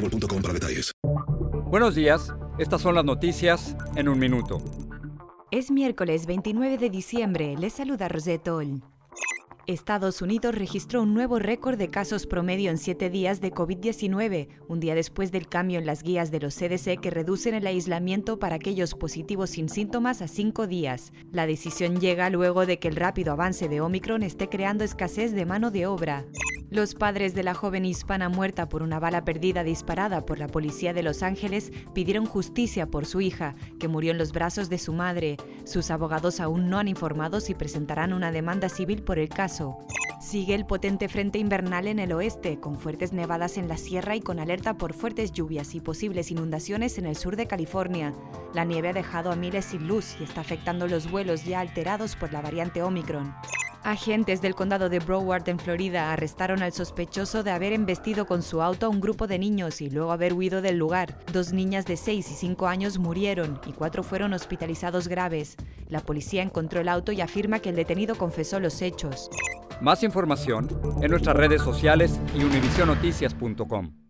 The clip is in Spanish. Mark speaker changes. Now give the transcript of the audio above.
Speaker 1: boostmobile.com para detalles.
Speaker 2: Buenos días, estas son las noticias en un minuto.
Speaker 3: Es miércoles 29 de diciembre, les saluda Rosette Oll. Estados Unidos registró un nuevo récord de casos promedio en siete días de COVID-19, un día después del cambio en las guías de los CDC que reducen el aislamiento para aquellos positivos sin síntomas a cinco días. La decisión llega luego de que el rápido avance de Omicron esté creando escasez de mano de obra. Los padres de la joven hispana muerta por una bala perdida disparada por la policía de Los Ángeles pidieron justicia por su hija, que murió en los brazos de su madre. Sus abogados aún no han informado si presentarán una demanda civil por el caso. Sigue el potente frente invernal en el oeste, con fuertes nevadas en la sierra y con alerta por fuertes lluvias y posibles inundaciones en el sur de California. La nieve ha dejado a miles sin luz y está afectando los vuelos ya alterados por la variante Omicron. Agentes del condado de Broward en Florida arrestaron al sospechoso de haber embestido con su auto a un grupo de niños y luego haber huido del lugar. Dos niñas de 6 y 5 años murieron y cuatro fueron hospitalizados graves. La policía encontró el auto y afirma que el detenido confesó los hechos.
Speaker 2: Más información en nuestras redes sociales y univisionoticias.com.